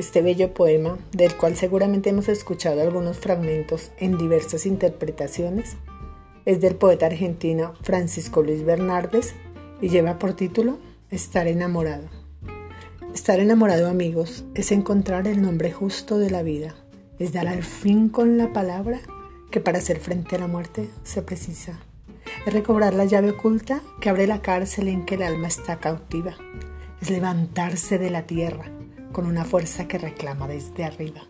Este bello poema, del cual seguramente hemos escuchado algunos fragmentos en diversas interpretaciones, es del poeta argentino Francisco Luis Bernardes y lleva por título Estar enamorado. Estar enamorado, amigos, es encontrar el nombre justo de la vida, es dar al fin con la palabra que para hacer frente a la muerte se precisa. Es recobrar la llave oculta que abre la cárcel en que el alma está cautiva. Es levantarse de la tierra con una fuerza que reclama desde arriba.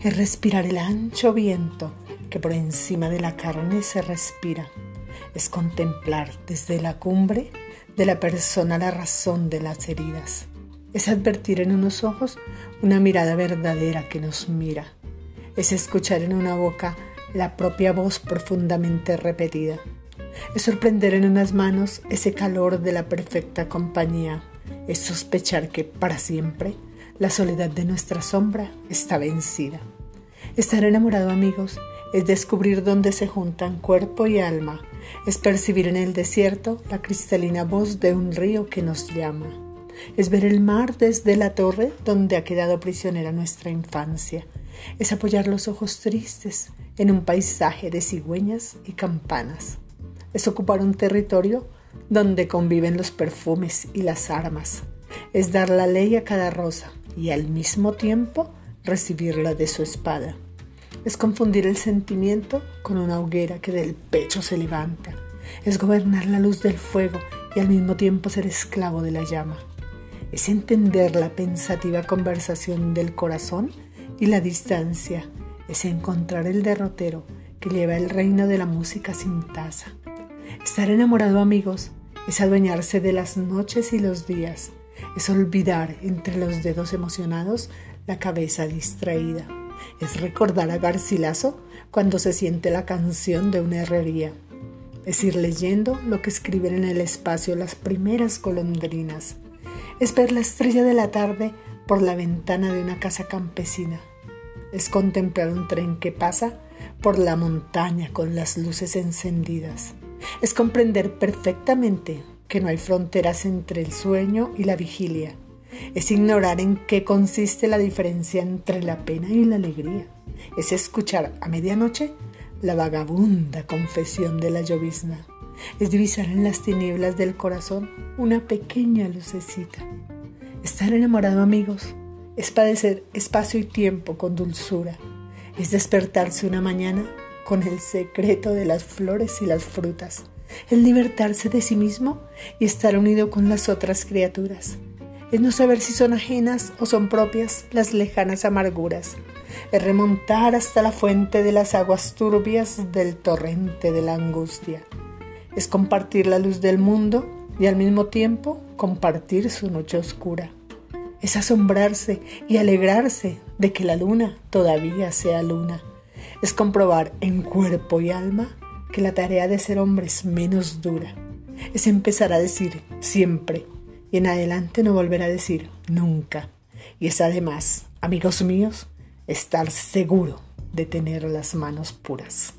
Es respirar el ancho viento que por encima de la carne se respira. Es contemplar desde la cumbre de la persona la razón de las heridas. Es advertir en unos ojos una mirada verdadera que nos mira. Es escuchar en una boca la propia voz profundamente repetida. Es sorprender en unas manos ese calor de la perfecta compañía. Es sospechar que para siempre la soledad de nuestra sombra está vencida. Estar enamorado, amigos, es descubrir dónde se juntan cuerpo y alma, es percibir en el desierto la cristalina voz de un río que nos llama, es ver el mar desde la torre donde ha quedado prisionera nuestra infancia, es apoyar los ojos tristes en un paisaje de cigüeñas y campanas, es ocupar un territorio donde conviven los perfumes y las armas, es dar la ley a cada rosa, y al mismo tiempo recibirla de su espada. Es confundir el sentimiento con una hoguera que del pecho se levanta. Es gobernar la luz del fuego y al mismo tiempo ser esclavo de la llama. Es entender la pensativa conversación del corazón y la distancia. Es encontrar el derrotero que lleva el reino de la música sin taza. Estar enamorado, amigos, es adueñarse de las noches y los días es olvidar entre los dedos emocionados la cabeza distraída. Es recordar a Garcilaso cuando se siente la canción de una herrería. Es ir leyendo lo que escriben en el espacio las primeras golondrinas. Es ver la estrella de la tarde por la ventana de una casa campesina. Es contemplar un tren que pasa por la montaña con las luces encendidas. Es comprender perfectamente que no hay fronteras entre el sueño y la vigilia. Es ignorar en qué consiste la diferencia entre la pena y la alegría. Es escuchar a medianoche la vagabunda confesión de la llovizna. Es divisar en las tinieblas del corazón una pequeña lucecita. Estar enamorado, amigos, es padecer espacio y tiempo con dulzura. Es despertarse una mañana con el secreto de las flores y las frutas es libertarse de sí mismo y estar unido con las otras criaturas. Es no saber si son ajenas o son propias las lejanas amarguras. Es remontar hasta la fuente de las aguas turbias del torrente de la angustia. Es compartir la luz del mundo y al mismo tiempo compartir su noche oscura. Es asombrarse y alegrarse de que la luna todavía sea luna. Es comprobar en cuerpo y alma que la tarea de ser hombre es menos dura. Es empezar a decir siempre y en adelante no volver a decir nunca. Y es además, amigos míos, estar seguro de tener las manos puras.